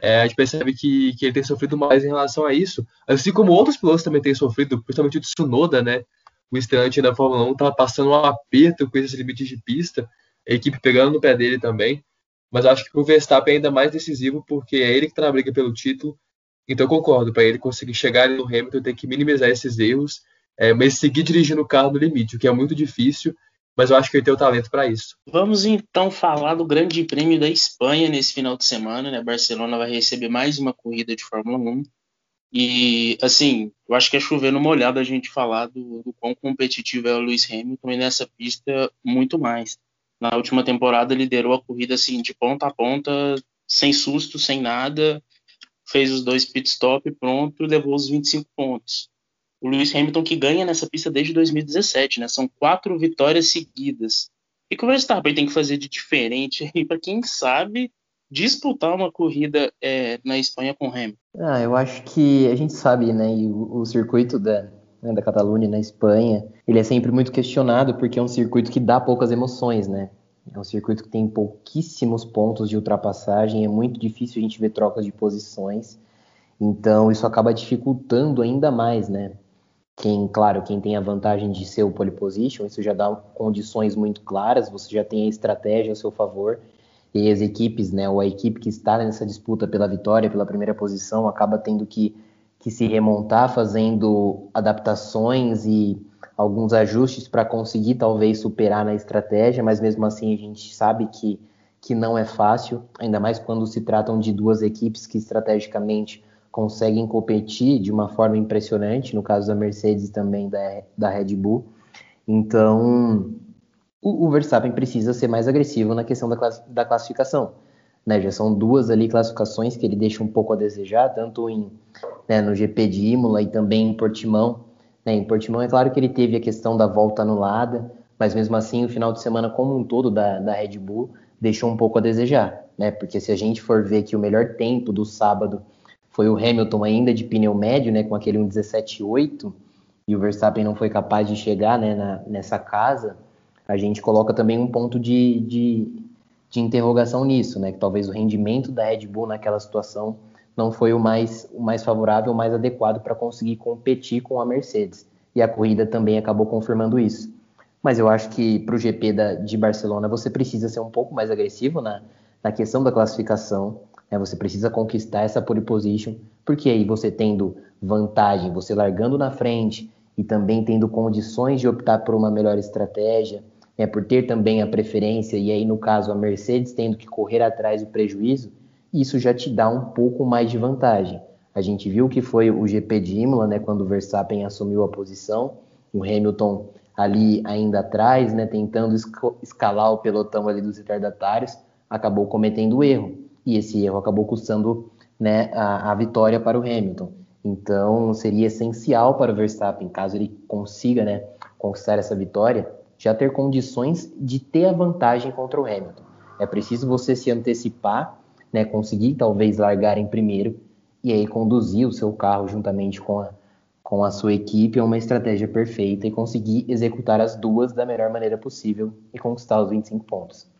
Speaker 3: é, a gente percebe que, que ele tem sofrido mais em relação a isso. Assim como outros pilotos também têm sofrido, principalmente o Tsunoda, né? O estreante da Fórmula 1 estava passando um aperto com esses limites de pista, a equipe pegando no pé dele também. Mas acho que o Verstappen é ainda mais decisivo porque é ele que está na briga pelo título. Então concordo, para ele conseguir chegar no Hamilton tem que minimizar esses erros, é, mas seguir dirigindo o carro no limite, o que é muito difícil mas eu acho que ele tem o talento para isso.
Speaker 2: Vamos então falar do Grande Prêmio da Espanha nesse final de semana, né? Barcelona vai receber mais uma corrida de Fórmula 1. E, assim, eu acho que é chovendo molhado a gente falar do, do quão competitivo é o Lewis Hamilton e nessa pista muito mais. Na última temporada liderou a corrida assim de ponta a ponta, sem susto, sem nada, fez os dois pit stop pronto e levou os 25 pontos o Lewis Hamilton que ganha nessa pista desde 2017, né? São quatro vitórias seguidas. E que o Verstappen tem que fazer de diferente aí para quem sabe disputar uma corrida é, na Espanha com o Hamilton?
Speaker 4: Ah, eu acho que a gente sabe, né? E o, o circuito da, né, da Catalunha na Espanha, ele é sempre muito questionado porque é um circuito que dá poucas emoções, né? É um circuito que tem pouquíssimos pontos de ultrapassagem, é muito difícil a gente ver trocas de posições. Então isso acaba dificultando ainda mais, né? Quem, claro, quem tem a vantagem de ser o pole position, isso já dá condições muito claras, você já tem a estratégia a seu favor, e as equipes, né, ou a equipe que está nessa disputa pela vitória, pela primeira posição, acaba tendo que, que se remontar, fazendo adaptações e alguns ajustes para conseguir talvez superar na estratégia, mas mesmo assim a gente sabe que, que não é fácil, ainda mais quando se tratam de duas equipes que estrategicamente conseguem competir de uma forma impressionante, no caso da Mercedes e também da, da Red Bull. Então, o, o Verstappen precisa ser mais agressivo na questão da, class, da classificação. Né, já são duas ali classificações que ele deixa um pouco a desejar, tanto em, né, no GP de Imola e também em Portimão. Né, em Portimão é claro que ele teve a questão da volta anulada, mas mesmo assim o final de semana como um todo da, da Red Bull deixou um pouco a desejar, né, porque se a gente for ver que o melhor tempo do sábado foi o Hamilton ainda de pneu médio, né, com aquele 1.17.8, e o Verstappen não foi capaz de chegar né, na, nessa casa, a gente coloca também um ponto de, de, de, interrogação nisso, né, que talvez o rendimento da Red Bull naquela situação não foi o mais, o mais favorável, o mais adequado para conseguir competir com a Mercedes. E a corrida também acabou confirmando isso. Mas eu acho que para o GP da, de Barcelona você precisa ser um pouco mais agressivo na, na questão da classificação. Né? Você precisa conquistar essa pole position, porque aí você tendo vantagem, você largando na frente e também tendo condições de optar por uma melhor estratégia, né? por ter também a preferência, e aí no caso a Mercedes tendo que correr atrás do prejuízo, isso já te dá um pouco mais de vantagem. A gente viu que foi o GP de Imola, né, quando o Verstappen assumiu a posição, o Hamilton ali ainda atrás, né, tentando escalar o pelotão ali dos retardatários, acabou cometendo erro e esse erro acabou custando né, a, a, vitória para o Hamilton. Então, seria essencial para o Verstappen, caso ele consiga né, conquistar essa vitória, já ter condições de ter a vantagem contra o Hamilton. É preciso você se antecipar, né, conseguir talvez largar em primeiro e aí conduzir o seu carro juntamente com a, com a sua equipe a uma estratégia perfeita e conseguir executar as duas da melhor maneira possível e conquistar os 25 pontos.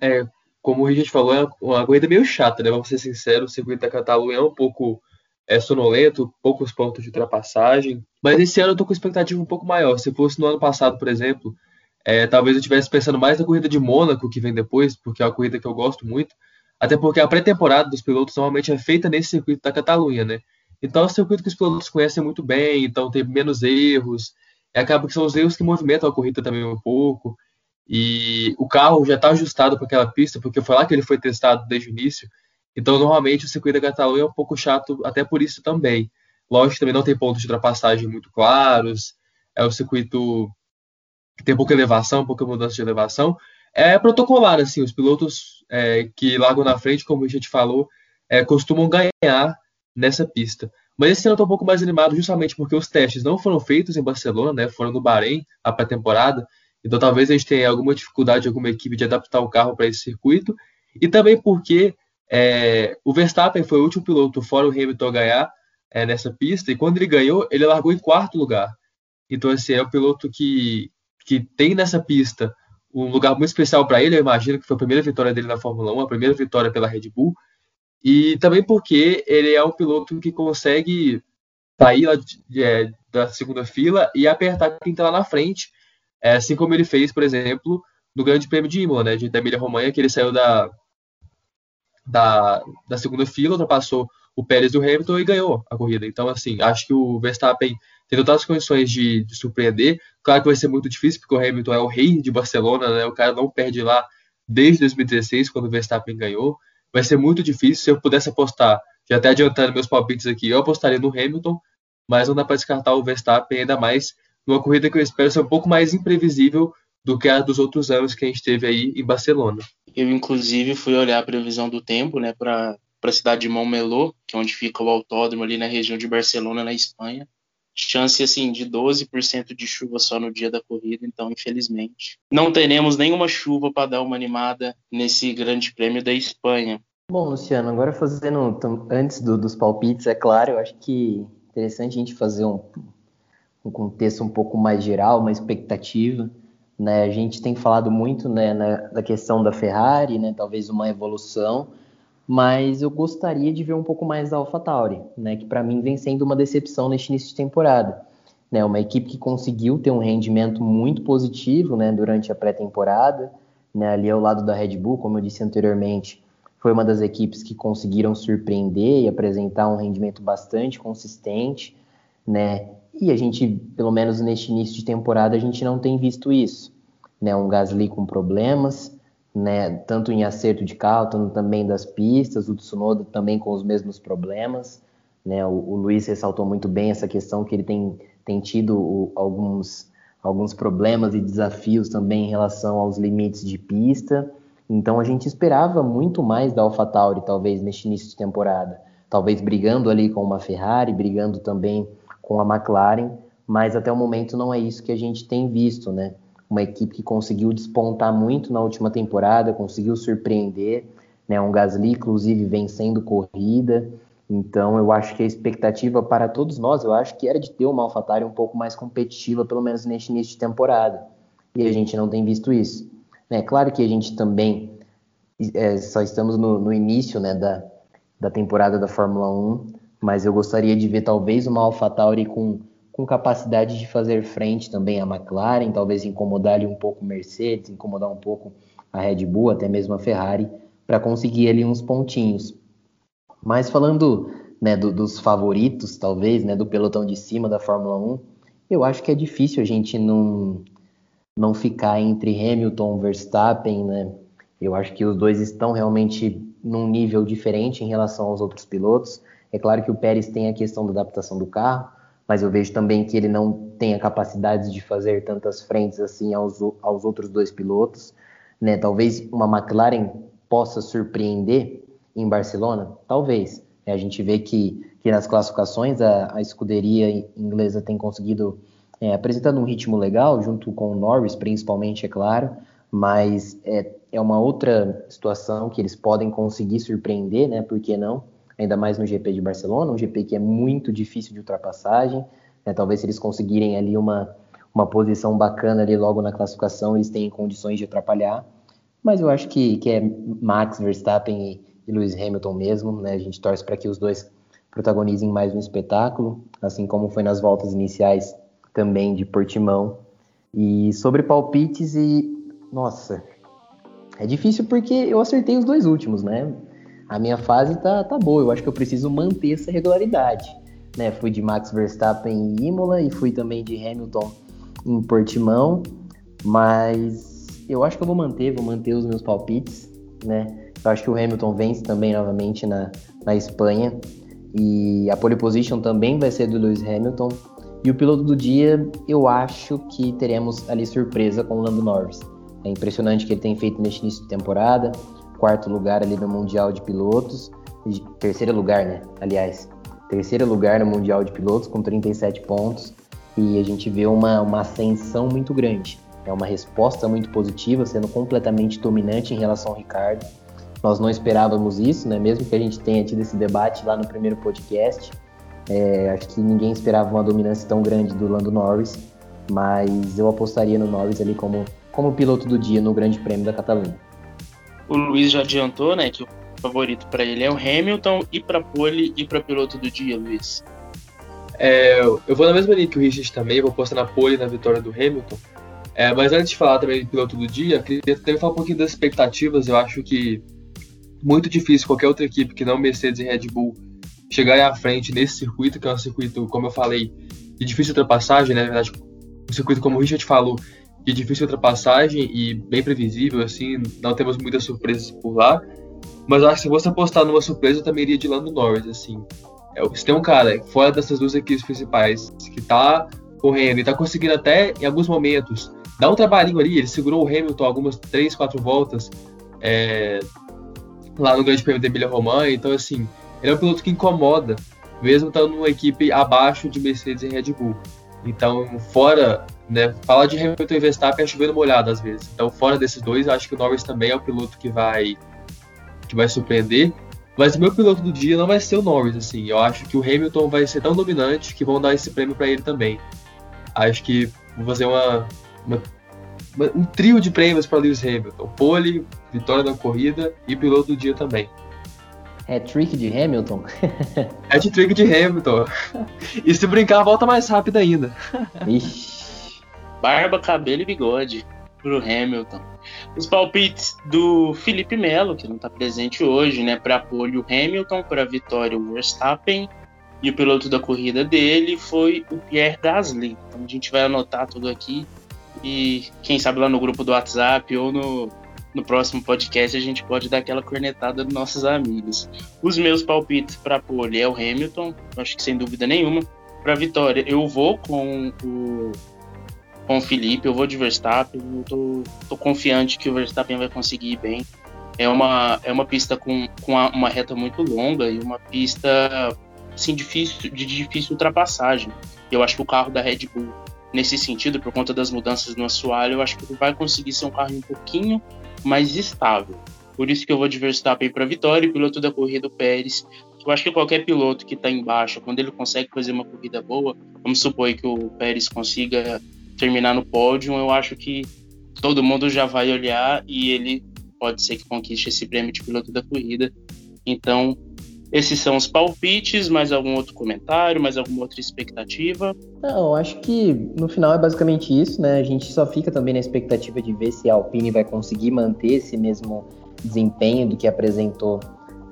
Speaker 3: É, como o Richard falou, é uma corrida meio chata, né? Vamos ser sinceros, o circuito da Catalunha é um pouco é, sonolento, poucos pontos de ultrapassagem. Mas esse ano eu tô com expectativa um pouco maior. Se fosse no ano passado, por exemplo, é, talvez eu estivesse pensando mais na corrida de Mônaco, que vem depois, porque é uma corrida que eu gosto muito. Até porque a pré-temporada dos pilotos normalmente é feita nesse circuito da Catalunha, né? Então é um circuito que os pilotos conhecem muito bem, então tem menos erros. Acaba que são os erros que movimentam a corrida também um pouco. E o carro já está ajustado para aquela pista, porque foi lá que ele foi testado desde o início. Então, normalmente, o circuito da Catalunha é um pouco chato, até por isso também. Lógico também não tem pontos de ultrapassagem muito claros. É um circuito que tem pouca elevação, pouca mudança de elevação. É protocolar, assim, os pilotos é, que largam na frente, como a gente falou, é, costumam ganhar nessa pista. Mas esse ano eu estou um pouco mais animado justamente porque os testes não foram feitos em Barcelona, né? Foram no Bahrein, a pré-temporada. Então talvez a gente tenha alguma dificuldade, alguma equipe de adaptar o carro para esse circuito. E também porque é, o Verstappen foi o último piloto fora o Hamilton a ganhar é, nessa pista. E quando ele ganhou, ele largou em quarto lugar. Então assim, é o piloto que, que tem nessa pista um lugar muito especial para ele. Eu imagino que foi a primeira vitória dele na Fórmula 1, a primeira vitória pela Red Bull. E também porque ele é um piloto que consegue sair lá de, é, da segunda fila e apertar quem está lá na frente, é, assim como ele fez, por exemplo, no Grande Prêmio de Imola, né, da Emília-Romanha, que ele saiu da, da, da segunda fila, ultrapassou o Pérez do Hamilton e ganhou a corrida. Então, assim, acho que o Verstappen tem todas as condições de, de, surpreender. Claro que vai ser muito difícil, porque o Hamilton é o rei de Barcelona, né? O cara não perde lá desde 2016, quando o Verstappen ganhou vai ser muito difícil. Se eu pudesse apostar, já até adiantando meus palpites aqui, eu apostaria no Hamilton, mas não dá para descartar o Verstappen, ainda mais numa corrida que eu espero ser um pouco mais imprevisível do que a dos outros anos que a gente teve aí em Barcelona.
Speaker 2: Eu, inclusive, fui olhar a previsão do tempo, né, para a cidade de Montmeló, que é onde fica o autódromo ali na região de Barcelona, na Espanha. Chance, assim, de 12% de chuva só no dia da corrida, então, infelizmente, não teremos nenhuma chuva para dar uma animada nesse grande prêmio da Espanha.
Speaker 4: Bom, Luciano, agora fazendo antes do, dos palpites, é claro, eu acho que interessante a gente fazer um, um contexto um pouco mais geral, uma expectativa. Né? A gente tem falado muito né, na, da questão da Ferrari, né, talvez uma evolução, mas eu gostaria de ver um pouco mais da AlphaTauri, né, que para mim vem sendo uma decepção neste início de temporada. Né, uma equipe que conseguiu ter um rendimento muito positivo né, durante a pré-temporada, né, ali ao lado da Red Bull, como eu disse anteriormente, foi uma das equipes que conseguiram surpreender e apresentar um rendimento bastante consistente, né? E a gente, pelo menos neste início de temporada, a gente não tem visto isso, né? Um Gasly com problemas, né? Tanto em acerto de carro, tanto também das pistas, o Tsunoda também com os mesmos problemas, né? O, o Luiz ressaltou muito bem essa questão que ele tem, tem tido o, alguns alguns problemas e desafios também em relação aos limites de pista. Então a gente esperava muito mais da AlphaTauri, talvez, neste início de temporada. Talvez brigando ali com uma Ferrari, brigando também com a McLaren, mas até o momento não é isso que a gente tem visto, né? Uma equipe que conseguiu despontar muito na última temporada, conseguiu surpreender, né? Um Gasly, inclusive, vencendo corrida. Então eu acho que a expectativa para todos nós, eu acho que era de ter uma AlphaTauri um pouco mais competitiva, pelo menos neste início de temporada. E a gente não tem visto isso. É claro que a gente também é, só estamos no, no início né, da, da temporada da Fórmula 1, mas eu gostaria de ver talvez uma AlphaTauri com, com capacidade de fazer frente também à McLaren, talvez incomodar ali um pouco Mercedes, incomodar um pouco a Red Bull, até mesmo a Ferrari, para conseguir ali uns pontinhos. Mas falando né, do, dos favoritos, talvez, né, do pelotão de cima da Fórmula 1, eu acho que é difícil a gente não não ficar entre Hamilton e Verstappen, né? Eu acho que os dois estão realmente num nível diferente em relação aos outros pilotos. É claro que o Pérez tem a questão da adaptação do carro, mas eu vejo também que ele não tem a capacidade de fazer tantas frentes assim aos, aos outros dois pilotos. Né? Talvez uma McLaren possa surpreender em Barcelona, talvez. A gente vê que, que nas classificações a, a escuderia inglesa tem conseguido é, apresentando um ritmo legal, junto com o Norris, principalmente, é claro, mas é, é uma outra situação que eles podem conseguir surpreender, né? Por que não? Ainda mais no GP de Barcelona, um GP que é muito difícil de ultrapassagem. Né? Talvez se eles conseguirem ali uma, uma posição bacana ali logo na classificação, eles têm condições de atrapalhar. Mas eu acho que, que é Max Verstappen e, e Lewis Hamilton mesmo, né? A gente torce para que os dois protagonizem mais um espetáculo, assim como foi nas voltas iniciais também de Portimão. E sobre palpites e. Nossa, é difícil porque eu acertei os dois últimos, né? A minha fase tá, tá boa. Eu acho que eu preciso manter essa regularidade. Né? Fui de Max Verstappen em Imola e fui também de Hamilton em Portimão, mas eu acho que eu vou manter, vou manter os meus palpites, né? Eu acho que o Hamilton vence também novamente na, na Espanha e a pole position também vai ser do Lewis Hamilton. E o piloto do dia, eu acho que teremos ali surpresa com o Lando Norris. É impressionante o que ele tem feito neste início de temporada, quarto lugar ali no Mundial de Pilotos, terceiro lugar, né? Aliás, terceiro lugar no Mundial de Pilotos com 37 pontos e a gente vê uma, uma ascensão muito grande. É uma resposta muito positiva, sendo completamente dominante em relação ao Ricardo. Nós não esperávamos isso, né? Mesmo que a gente tenha tido esse debate lá no primeiro podcast, é, acho que ninguém esperava uma dominância tão grande do Lando Norris, mas eu apostaria no Norris ali como, como piloto do dia no Grande Prêmio da Catalunha.
Speaker 2: O Luiz já adiantou, né, que o favorito para ele é o Hamilton e para pole e para piloto do dia, Luiz.
Speaker 3: É, eu vou na mesma linha que o Richard também, vou postar na pole na vitória do Hamilton. É, mas antes de falar também do piloto do dia, queria também falar um pouquinho das expectativas. Eu acho que muito difícil qualquer outra equipe que não Mercedes e Red Bull chegar à frente nesse circuito, que é um circuito, como eu falei, de difícil ultrapassagem, né? Na verdade, um circuito, como o Richard falou, de difícil ultrapassagem e bem previsível, assim, não temos muitas surpresas por lá. Mas acho que se você apostar numa surpresa, eu também iria de Lando Norris, assim. É, se tem um cara fora dessas duas equipes principais que tá correndo e tá conseguindo até em alguns momentos dar um trabalhinho ali, ele segurou o Hamilton algumas 3, 4 voltas é, lá no Grande Prêmio da Emília Romagna, então assim, ele é um piloto que incomoda, mesmo estando numa equipe abaixo de Mercedes e Red Bull. Então, fora, né, falar de Hamilton e Verstappen é chovendo molhado às vezes. Então, fora desses dois, acho que o Norris também é o piloto que vai que vai surpreender. Mas o meu piloto do dia não vai ser o Norris, assim. Eu acho que o Hamilton vai ser tão dominante que vão dar esse prêmio para ele também. Acho que vou fazer uma, uma, uma um trio de prêmios para Lewis Hamilton: pole, vitória da corrida e piloto do dia também.
Speaker 4: É trick de Hamilton?
Speaker 3: é de trick de Hamilton. E se brincar, volta mais rápido ainda.
Speaker 2: Ixi. Barba, cabelo e bigode pro Hamilton. Os palpites do Felipe Melo, que não está presente hoje, né? Para apoio Hamilton, para vitória o Verstappen. E o piloto da corrida dele foi o Pierre Gasly. Então a gente vai anotar tudo aqui. E quem sabe lá no grupo do WhatsApp ou no, no próximo podcast a gente pode dar aquela cornetada dos nossos amigos. Os meus palpites para pole é o Hamilton, acho que sem dúvida nenhuma. Para vitória, eu vou com o com o Felipe, eu vou de Verstappen, eu tô, tô confiante que o Verstappen vai conseguir ir bem. É uma, é uma pista com, com uma reta muito longa e uma pista assim, difícil, de difícil ultrapassagem. Eu acho que o carro da Red Bull, nesse sentido, por conta das mudanças no assoalho, eu acho que vai conseguir ser um carro um pouquinho mais estável. Por isso que eu vou de Verstappen para vitória e piloto da corrida o Pérez. Eu acho que qualquer piloto que está embaixo, quando ele consegue fazer uma corrida boa, vamos supor que o Pérez consiga terminar no pódio, eu acho que todo mundo já vai olhar e ele pode ser que conquiste esse prêmio de piloto da corrida. Então, esses são os palpites, mais algum outro comentário, mais alguma outra expectativa?
Speaker 4: Não, acho que no final é basicamente isso, né? A gente só fica também na expectativa de ver se a Alpine vai conseguir manter esse mesmo desempenho do que apresentou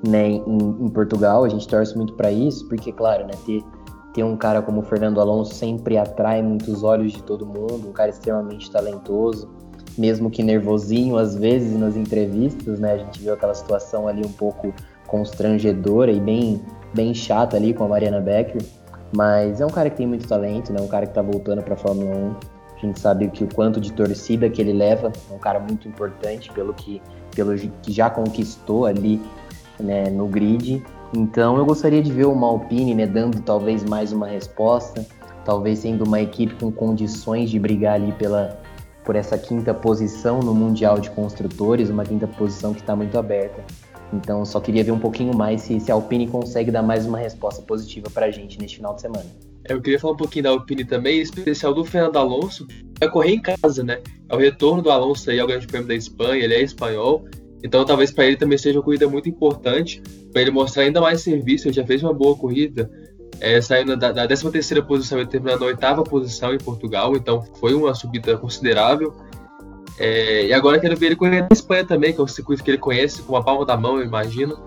Speaker 4: né, em, em Portugal. A gente torce muito para isso, porque, claro, né, ter ter um cara como o Fernando Alonso sempre atrai muitos olhos de todo mundo, um cara extremamente talentoso, mesmo que nervosinho às vezes nas entrevistas, né? A gente viu aquela situação ali um pouco constrangedora e bem, bem chata ali com a Mariana Becker, mas é um cara que tem muito talento, né? Um cara que tá voltando para Fórmula 1. A gente sabe que o quanto de torcida que ele leva, é um cara muito importante pelo que, pelo que já conquistou ali né, no grid então eu gostaria de ver o Malpine né, dando talvez mais uma resposta, talvez sendo uma equipe com condições de brigar ali pela, por essa quinta posição no Mundial de Construtores, uma quinta posição que está muito aberta. Então só queria ver um pouquinho mais se, se a Alpine consegue dar mais uma resposta positiva para a gente neste final de semana.
Speaker 3: Eu queria falar um pouquinho da Alpine também, especial do Fernando Alonso, vai correr em casa, né? É o retorno do Alonso aí ao Grande Prêmio da Espanha, ele é espanhol, então talvez para ele também seja uma corrida muito importante, para ele mostrar ainda mais serviço. Ele já fez uma boa corrida, é, saindo da, da 13 terceira posição e terminando na oitava posição em Portugal, então foi uma subida considerável. É, e agora quero ver ele correr na Espanha também, que é um circuito que ele conhece com a palma da mão, eu imagino.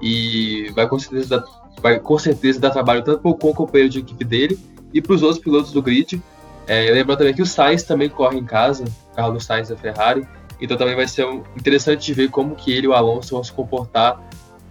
Speaker 3: e vai com certeza dar, vai com certeza dar trabalho tanto para o companheiro de equipe dele e para os outros pilotos do grid. É, lembrando também que o Sainz também corre em casa, Carlos Sainz da Ferrari, então também vai ser interessante ver como que ele e o Alonso vão se comportar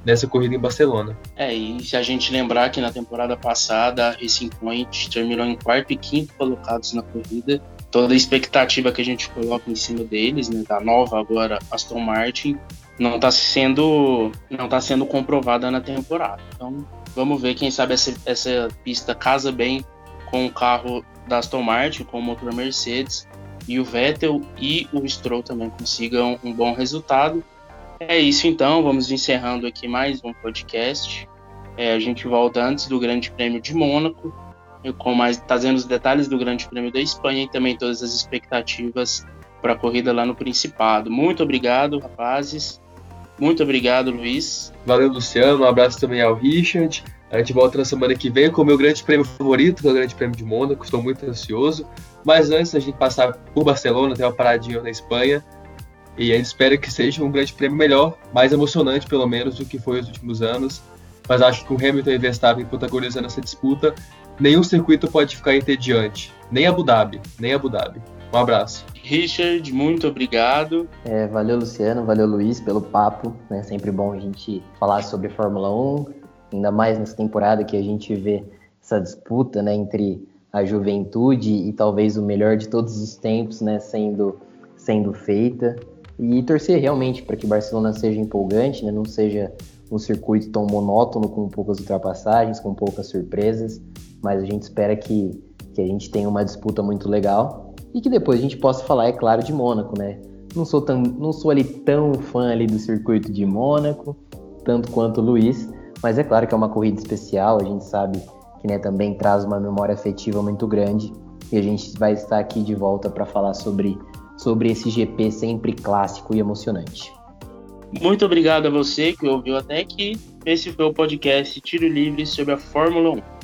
Speaker 3: nessa corrida em Barcelona.
Speaker 2: É, e se a gente lembrar que na temporada passada a Racing Point terminou em quarto e quinto colocados na corrida, toda a expectativa que a gente coloca em cima deles, né, da nova agora Aston Martin, não está sendo não tá sendo comprovada na temporada. Então, vamos ver quem sabe essa, essa pista casa bem com o carro da Aston Martin, com o motor Mercedes, e o Vettel e o Stroll também consigam um bom resultado. É isso então, vamos encerrando aqui mais um podcast. É, a gente volta antes do Grande Prêmio de Mônaco, com mais trazendo os detalhes do Grande Prêmio da Espanha e também todas as expectativas para a corrida lá no Principado. Muito obrigado, rapazes. Muito obrigado, Luiz.
Speaker 3: Valeu, Luciano. Um abraço também ao Richard. A gente volta na semana que vem com o meu grande prêmio favorito, que é o Grande Prêmio de Mônaco. Estou muito ansioso. Mas antes da gente passar por Barcelona, tem uma paradinha na Espanha. E a gente espera que seja um grande prêmio melhor, mais emocionante pelo menos do que foi os últimos anos. Mas acho que com Hamilton e Verstappen protagonizando essa disputa, nenhum circuito pode ficar entediante. Nem Abu Dhabi, nem Abu Dhabi. Um abraço.
Speaker 2: Richard, muito obrigado.
Speaker 4: É, valeu, Luciano, valeu, Luiz, pelo papo. É né? sempre bom a gente falar sobre Fórmula 1, ainda mais nessa temporada que a gente vê essa disputa né, entre a juventude e talvez o melhor de todos os tempos né, sendo, sendo feita. E torcer realmente para que Barcelona seja empolgante, né, não seja um circuito tão monótono, com poucas ultrapassagens, com poucas surpresas, mas a gente espera que, que a gente tenha uma disputa muito legal e que depois a gente possa falar, é claro, de Mônaco, né? Não sou, tão, não sou ali tão fã ali do circuito de Mônaco, tanto quanto o Luiz, mas é claro que é uma corrida especial, a gente sabe que né, também traz uma memória afetiva muito grande. E a gente vai estar aqui de volta para falar sobre, sobre esse GP sempre clássico e emocionante.
Speaker 2: Muito obrigado a você que ouviu até aqui. Esse foi o podcast Tiro Livre sobre a Fórmula 1.